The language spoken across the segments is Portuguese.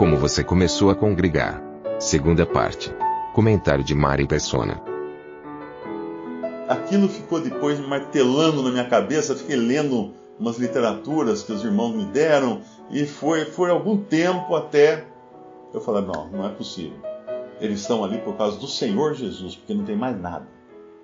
Como você começou a congregar. Segunda parte. Comentário de Mari Persona. Aquilo ficou depois martelando na minha cabeça, fiquei lendo umas literaturas que os irmãos me deram, e foi, foi algum tempo até eu falei, não, não é possível. Eles estão ali por causa do Senhor Jesus, porque não tem mais nada.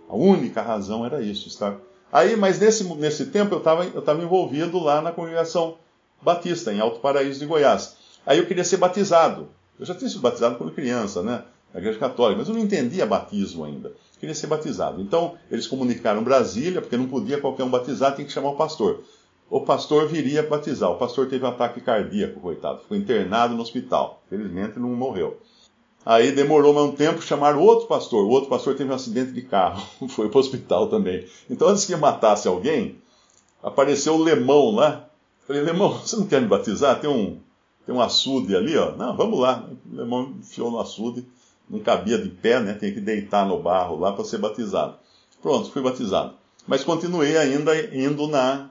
A única razão era isso. Está... Aí, mas nesse, nesse tempo eu estava eu tava envolvido lá na congregação batista, em Alto Paraíso de Goiás. Aí eu queria ser batizado. Eu já tinha sido batizado quando criança, né? Na igreja católica, mas eu não entendia batismo ainda. Eu queria ser batizado. Então, eles comunicaram Brasília, porque não podia qualquer um batizar, tem que chamar o pastor o pastor viria batizar. O pastor teve um ataque cardíaco, coitado. Ficou internado no hospital. Felizmente não morreu. Aí demorou mais um tempo, chamaram outro pastor. O outro pastor teve um acidente de carro. Foi para o hospital também. Então, antes que matasse alguém, apareceu o Lemão lá. Falei, Lemão, você não quer me batizar? Tem um, tem um açude ali, ó. Não, vamos lá. O Lemão enfiou no açude. Não cabia de pé, né? Tinha que deitar no barro lá para ser batizado. Pronto, fui batizado. Mas continuei ainda indo na,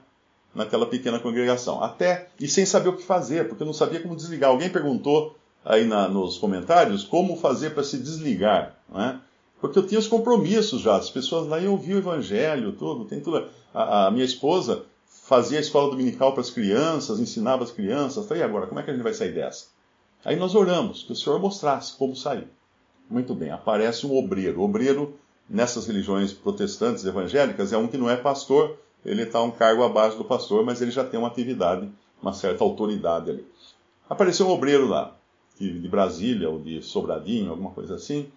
naquela pequena congregação. Até, e sem saber o que fazer, porque eu não sabia como desligar. Alguém perguntou aí na, nos comentários como fazer para se desligar, né? Porque eu tinha os compromissos já, as pessoas lá iam ouvir o evangelho, tudo, tem tudo. A, a minha esposa fazia a escola dominical para as crianças, ensinava as crianças. Falei, e agora, como é que a gente vai sair dessa? Aí nós oramos, que o Senhor mostrasse como sair. Muito bem, aparece um obreiro. O obreiro, nessas religiões protestantes evangélicas, é um que não é pastor, ele está um cargo abaixo do pastor, mas ele já tem uma atividade, uma certa autoridade ali. Apareceu um obreiro lá, de Brasília ou de Sobradinho, alguma coisa assim,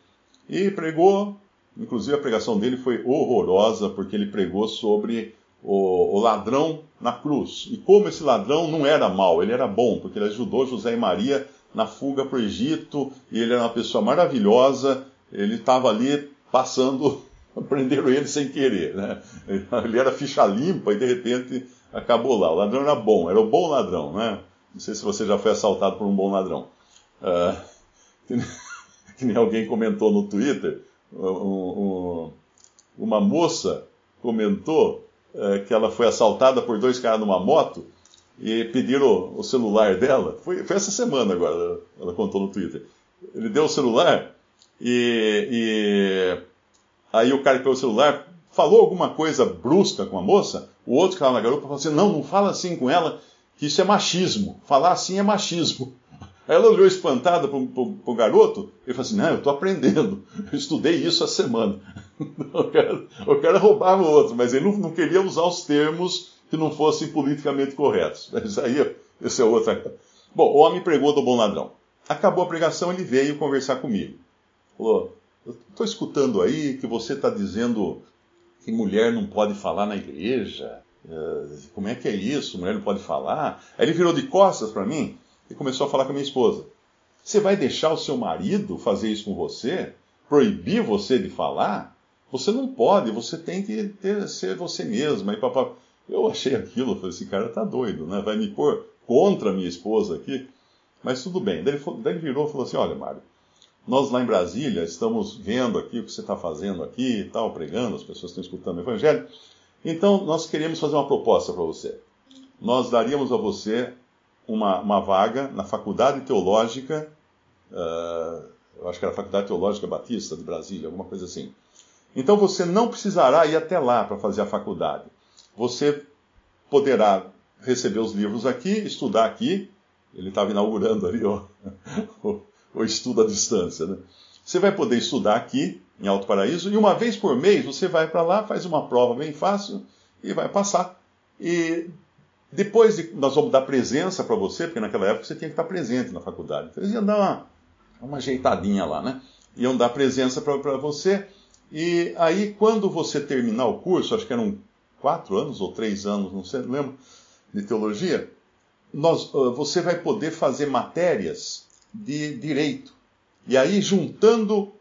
e pregou. Inclusive a pregação dele foi horrorosa, porque ele pregou sobre o, o ladrão na cruz. E como esse ladrão não era mau, ele era bom, porque ele ajudou José e Maria na fuga para o Egito, e ele era uma pessoa maravilhosa, ele estava ali passando prenderam ele sem querer, né? Ele era ficha limpa e de repente acabou lá. O ladrão era bom, era o bom ladrão, né? Não sei se você já foi assaltado por um bom ladrão. Uh, que, nem, alguém comentou no Twitter, um, um, uma moça comentou que ela foi assaltada por dois caras numa moto e pediram o celular dela. Foi, foi essa semana agora, ela, ela contou no Twitter. Ele deu o celular e, e Aí o cara que pegou o celular falou alguma coisa brusca com a moça, o outro que estava na garupa falou assim: não, não fala assim com ela, que isso é machismo. Falar assim é machismo. Aí ela olhou espantada para o garoto e falou assim: Não, eu estou aprendendo, eu estudei isso a semana. o, cara, o cara roubava o outro, mas ele não, não, queria usar os termos que não fossem politicamente corretos. Mas aí, esse é outra. Bom, o homem pregou do bom ladrão. Acabou a pregação, ele veio conversar comigo. Falou: estou escutando aí que você está dizendo que mulher não pode falar na igreja. É, como é que é isso? Mulher não pode falar? Aí ele virou de costas para mim e começou a falar com a minha esposa. Você vai deixar o seu marido fazer isso com você? Proibir você de falar? Você não pode, você tem que ter, ser você mesma. E papá, eu achei aquilo, falei, esse cara tá doido, né? Vai me pôr contra a minha esposa aqui. Mas tudo bem. Daí ele, daí ele virou e falou assim: olha, Mário, nós lá em Brasília estamos vendo aqui o que você está fazendo aqui e tal, pregando, as pessoas estão escutando o Evangelho. Então, nós queremos fazer uma proposta para você. Nós daríamos a você uma, uma vaga na Faculdade Teológica, uh, eu acho que era a Faculdade Teológica Batista de Brasília, alguma coisa assim. Então você não precisará ir até lá para fazer a faculdade. Você poderá receber os livros aqui, estudar aqui. Ele estava inaugurando ali ó, ou estudo à distância. Né? Você vai poder estudar aqui, em Alto Paraíso, e uma vez por mês você vai para lá, faz uma prova bem fácil e vai passar. E depois de, nós vamos dar presença para você, porque naquela época você tinha que estar presente na faculdade. Então eles iam dar uma, uma ajeitadinha lá, né? Iam dar presença para você. E aí, quando você terminar o curso, acho que eram quatro anos ou três anos, não sei, não lembro, de teologia, nós, você vai poder fazer matérias de direito. E aí, juntando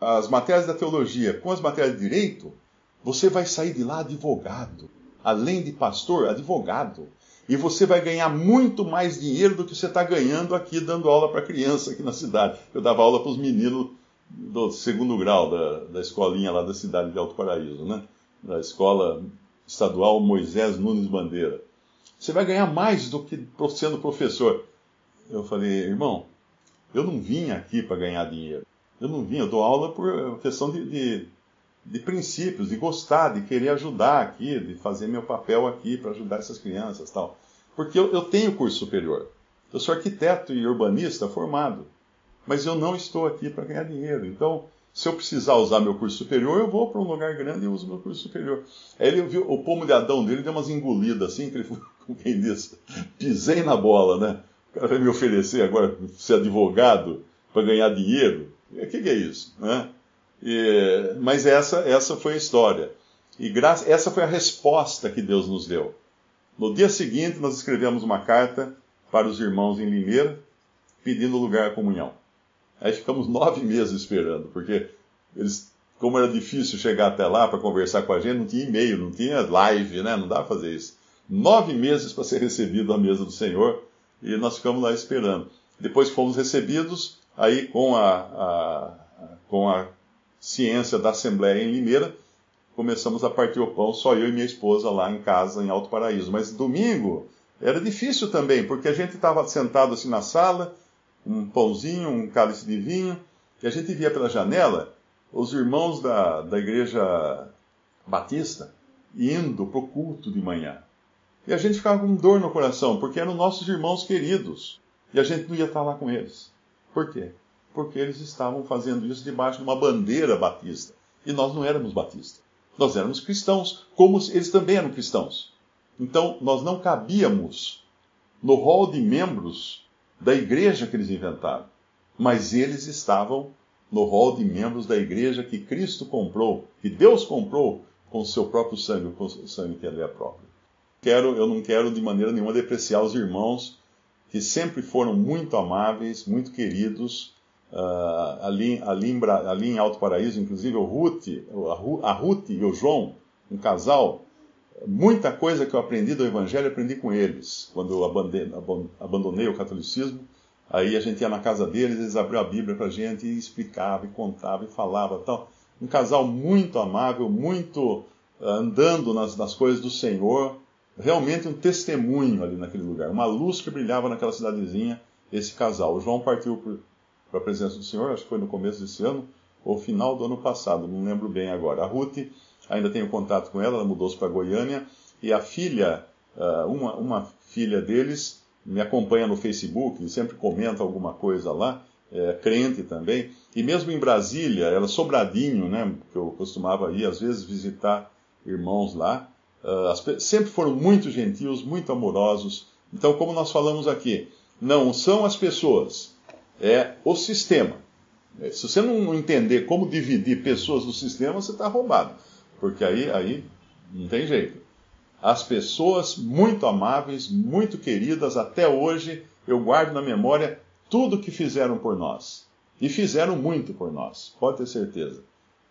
as matérias da teologia com as matérias de direito, você vai sair de lá advogado. Além de pastor, advogado. E você vai ganhar muito mais dinheiro do que você está ganhando aqui dando aula para criança aqui na cidade. Eu dava aula para os meninos do segundo grau da, da escolinha lá da cidade de Alto Paraíso, né? Da escola estadual Moisés Nunes Bandeira. Você vai ganhar mais do que sendo professor. Eu falei, irmão, eu não vim aqui para ganhar dinheiro. Eu não vim, eu dou aula por questão de, de, de, princípios, de gostar, de querer ajudar aqui, de fazer meu papel aqui para ajudar essas crianças tal. Porque eu, eu tenho curso superior. Eu sou arquiteto e urbanista formado. Mas eu não estou aqui para ganhar dinheiro. Então, se eu precisar usar meu curso superior, eu vou para um lugar grande e uso meu curso superior. Aí ele viu o pomo de Adão dele deu umas engolidas assim, que ele, como quem diz, pisei na bola, né? O cara vai me oferecer agora ser advogado para ganhar dinheiro. O que, que, é isso? Né? E, mas essa, essa foi a história. E graça, essa foi a resposta que Deus nos deu. No dia seguinte, nós escrevemos uma carta para os irmãos em Limeira, pedindo lugar à comunhão. Aí ficamos nove meses esperando, porque eles, como era difícil chegar até lá para conversar com a gente, não tinha e-mail, não tinha live, né? não dá para fazer isso. Nove meses para ser recebido à mesa do Senhor, e nós ficamos lá esperando. Depois fomos recebidos, aí com a, a, com a ciência da Assembleia em Limeira, começamos a partir o pão, só eu e minha esposa lá em casa, em Alto Paraíso. Mas domingo era difícil também, porque a gente estava sentado assim na sala, um pãozinho, um cálice de vinho, e a gente via pela janela os irmãos da, da igreja batista indo para o culto de manhã. E a gente ficava com dor no coração, porque eram nossos irmãos queridos. E a gente não ia estar lá com eles. Por quê? Porque eles estavam fazendo isso debaixo de uma bandeira batista. E nós não éramos batistas. Nós éramos cristãos, como eles também eram cristãos. Então, nós não cabíamos no rol de membros da igreja que eles inventaram. Mas eles estavam no rol de membros da igreja que Cristo comprou, que Deus comprou com o seu próprio sangue, com o sangue que ele é próprio. Quero, eu não quero de maneira nenhuma depreciar os irmãos que sempre foram muito amáveis, muito queridos, uh, ali, ali, em, ali em Alto Paraíso, inclusive o Ruth, a Ruth e o João, um casal, muita coisa que eu aprendi do Evangelho, aprendi com eles. Quando eu abandonei, o catolicismo, aí a gente ia na casa deles, eles abriam a Bíblia para a gente e explicava, e contava, e falava tal. Um casal muito amável, muito uh, andando nas, nas coisas do Senhor, realmente um testemunho ali naquele lugar, uma luz que brilhava naquela cidadezinha, esse casal. O João partiu para a presença do Senhor, acho que foi no começo desse ano, ou final do ano passado, não lembro bem agora. A Ruth, ainda tenho contato com ela, ela mudou-se para Goiânia, e a filha, ah, uma, uma filha deles, me acompanha no Facebook, sempre comenta alguma coisa lá, é, crente também, e mesmo em Brasília, ela Sobradinho, né, que eu costumava ir às vezes visitar irmãos lá, Uh, sempre foram muito gentios, muito amorosos. Então, como nós falamos aqui, não são as pessoas, é o sistema. É, se você não entender como dividir pessoas do sistema, você está roubado. Porque aí, aí não tem jeito. As pessoas muito amáveis, muito queridas, até hoje eu guardo na memória tudo que fizeram por nós. E fizeram muito por nós, pode ter certeza.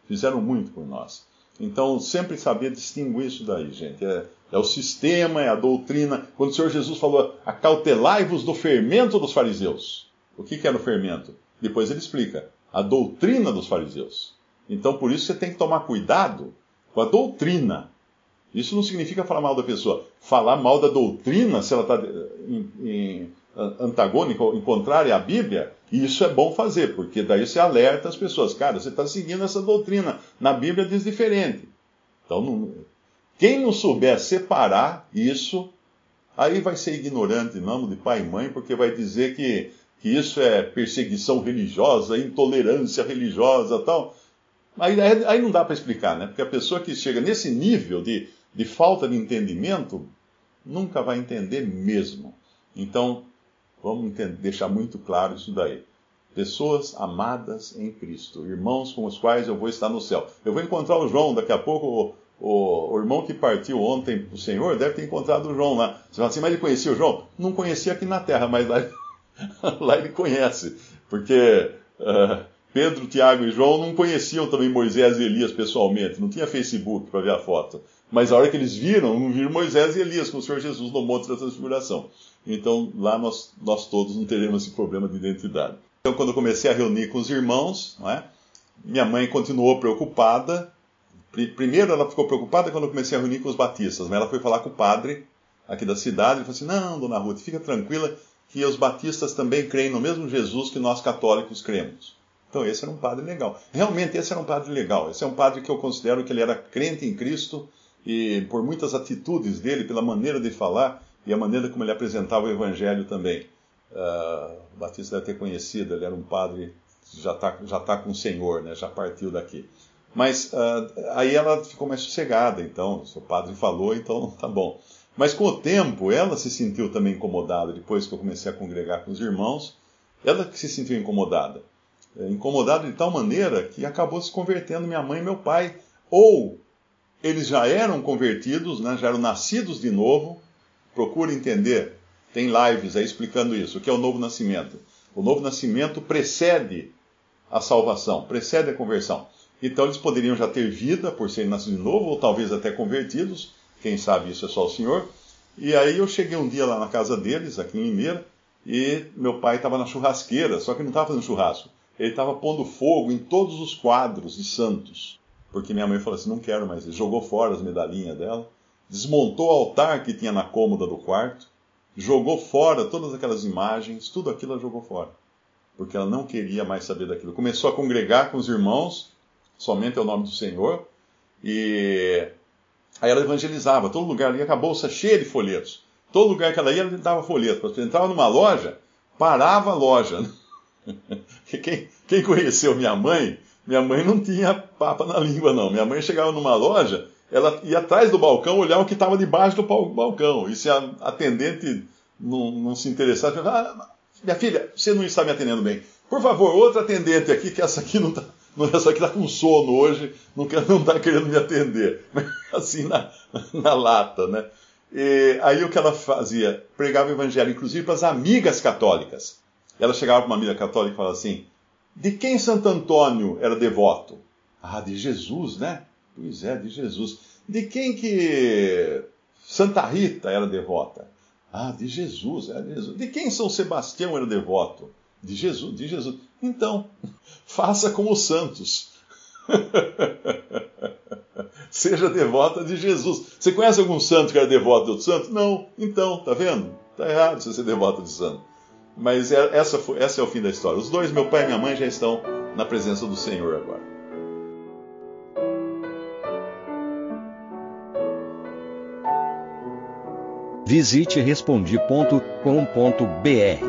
Fizeram muito por nós. Então, sempre saber distinguir isso daí, gente. É, é, o sistema, é a doutrina. Quando o Senhor Jesus falou, acautelai-vos do fermento dos fariseus. O que, que era o fermento? Depois ele explica, a doutrina dos fariseus. Então, por isso você tem que tomar cuidado com a doutrina. Isso não significa falar mal da pessoa. Falar mal da doutrina, se ela está antagônica, em contrária à Bíblia, isso é bom fazer, porque daí você alerta as pessoas. Cara, você está seguindo essa doutrina. Na Bíblia diz diferente. Então, não... quem não souber separar isso, aí vai ser ignorante em nome de pai e mãe, porque vai dizer que, que isso é perseguição religiosa, intolerância religiosa tal. Aí, aí não dá para explicar, né? Porque a pessoa que chega nesse nível de, de falta de entendimento nunca vai entender mesmo. Então, Vamos deixar muito claro isso daí. Pessoas amadas em Cristo, irmãos com os quais eu vou estar no céu. Eu vou encontrar o João daqui a pouco, o, o, irmão que partiu ontem o Senhor deve ter encontrado o João lá. Você fala assim, mas ele conhecia o João? Não conhecia aqui na terra, mas lá, lá ele conhece. Porque uh, Pedro, Tiago e João não conheciam também Moisés e Elias pessoalmente, não tinha Facebook para ver a foto. Mas a hora que eles viram, viram Moisés e Elias com o Senhor Jesus no Monte da Transfiguração. Então lá nós, nós todos não teremos esse problema de identidade. Então quando eu comecei a reunir com os irmãos, é? minha mãe continuou preocupada. Primeiro ela ficou preocupada quando eu comecei a reunir com os batistas, mas ela foi falar com o padre aqui da cidade e falou assim: Não, dona Ruth, fica tranquila que os batistas também creem no mesmo Jesus que nós católicos cremos. Então esse era um padre legal. Realmente esse era um padre legal. Esse é um padre que eu considero que ele era crente em Cristo e por muitas atitudes dele, pela maneira de falar e a maneira como ele apresentava o evangelho também. Uh, o Batista deve ter conhecido, ele era um padre já está já tá com o Senhor, né? já partiu daqui. Mas uh, aí ela ficou mais sossegada, então, se o padre falou, então tá bom. Mas com o tempo, ela se sentiu também incomodada, depois que eu comecei a congregar com os irmãos, ela que se sentiu incomodada. É, incomodada de tal maneira que acabou se convertendo minha mãe e meu pai. Ou eles já eram convertidos, né, já eram nascidos de novo. Procure entender, tem lives aí explicando isso, o que é o novo nascimento. O novo nascimento precede a salvação, precede a conversão. Então eles poderiam já ter vida por serem nascidos de novo, ou talvez até convertidos, quem sabe isso é só o Senhor. E aí eu cheguei um dia lá na casa deles, aqui em Limeira, e meu pai estava na churrasqueira, só que não estava fazendo churrasco ele estava pondo fogo em todos os quadros de santos. Porque minha mãe falou assim: não quero mais. Ele jogou fora as medalhinhas dela, desmontou o altar que tinha na cômoda do quarto, jogou fora todas aquelas imagens, tudo aquilo ela jogou fora. Porque ela não queria mais saber daquilo. Começou a congregar com os irmãos, somente ao nome do Senhor, e aí ela evangelizava. Todo lugar ali, a bolsa cheia de folhetos. Todo lugar que ela ia, ela dava folheto. Você entrava numa loja, parava a loja. quem, quem conheceu minha mãe, minha mãe não tinha papa na língua, não. Minha mãe chegava numa loja, ela ia atrás do balcão olhar o que estava debaixo do balcão. E se a atendente não, não se interessasse, ah, minha filha, você não está me atendendo bem. Por favor, outra atendente aqui, que essa aqui não está. Essa aqui está com sono hoje, não está querendo me atender. Assim, na, na lata, né? E aí o que ela fazia? Pregava o evangelho, inclusive para as amigas católicas. Ela chegava para uma amiga católica e falava assim: de quem Santo Antônio era devoto? Ah, de Jesus, né? Pois é, de Jesus. De quem que Santa Rita era devota? Ah, de Jesus, era de Jesus. De quem São Sebastião era devoto? De Jesus, de Jesus. Então, faça como os santos. Seja devota de Jesus. Você conhece algum santo que era devoto de outro santo? Não. Então, tá vendo? Tá errado você ser devota de santo. Mas é, essa, foi, essa é o fim da história. Os dois, meu pai e minha mãe, já estão na presença do Senhor agora. Visite respondi.com.br.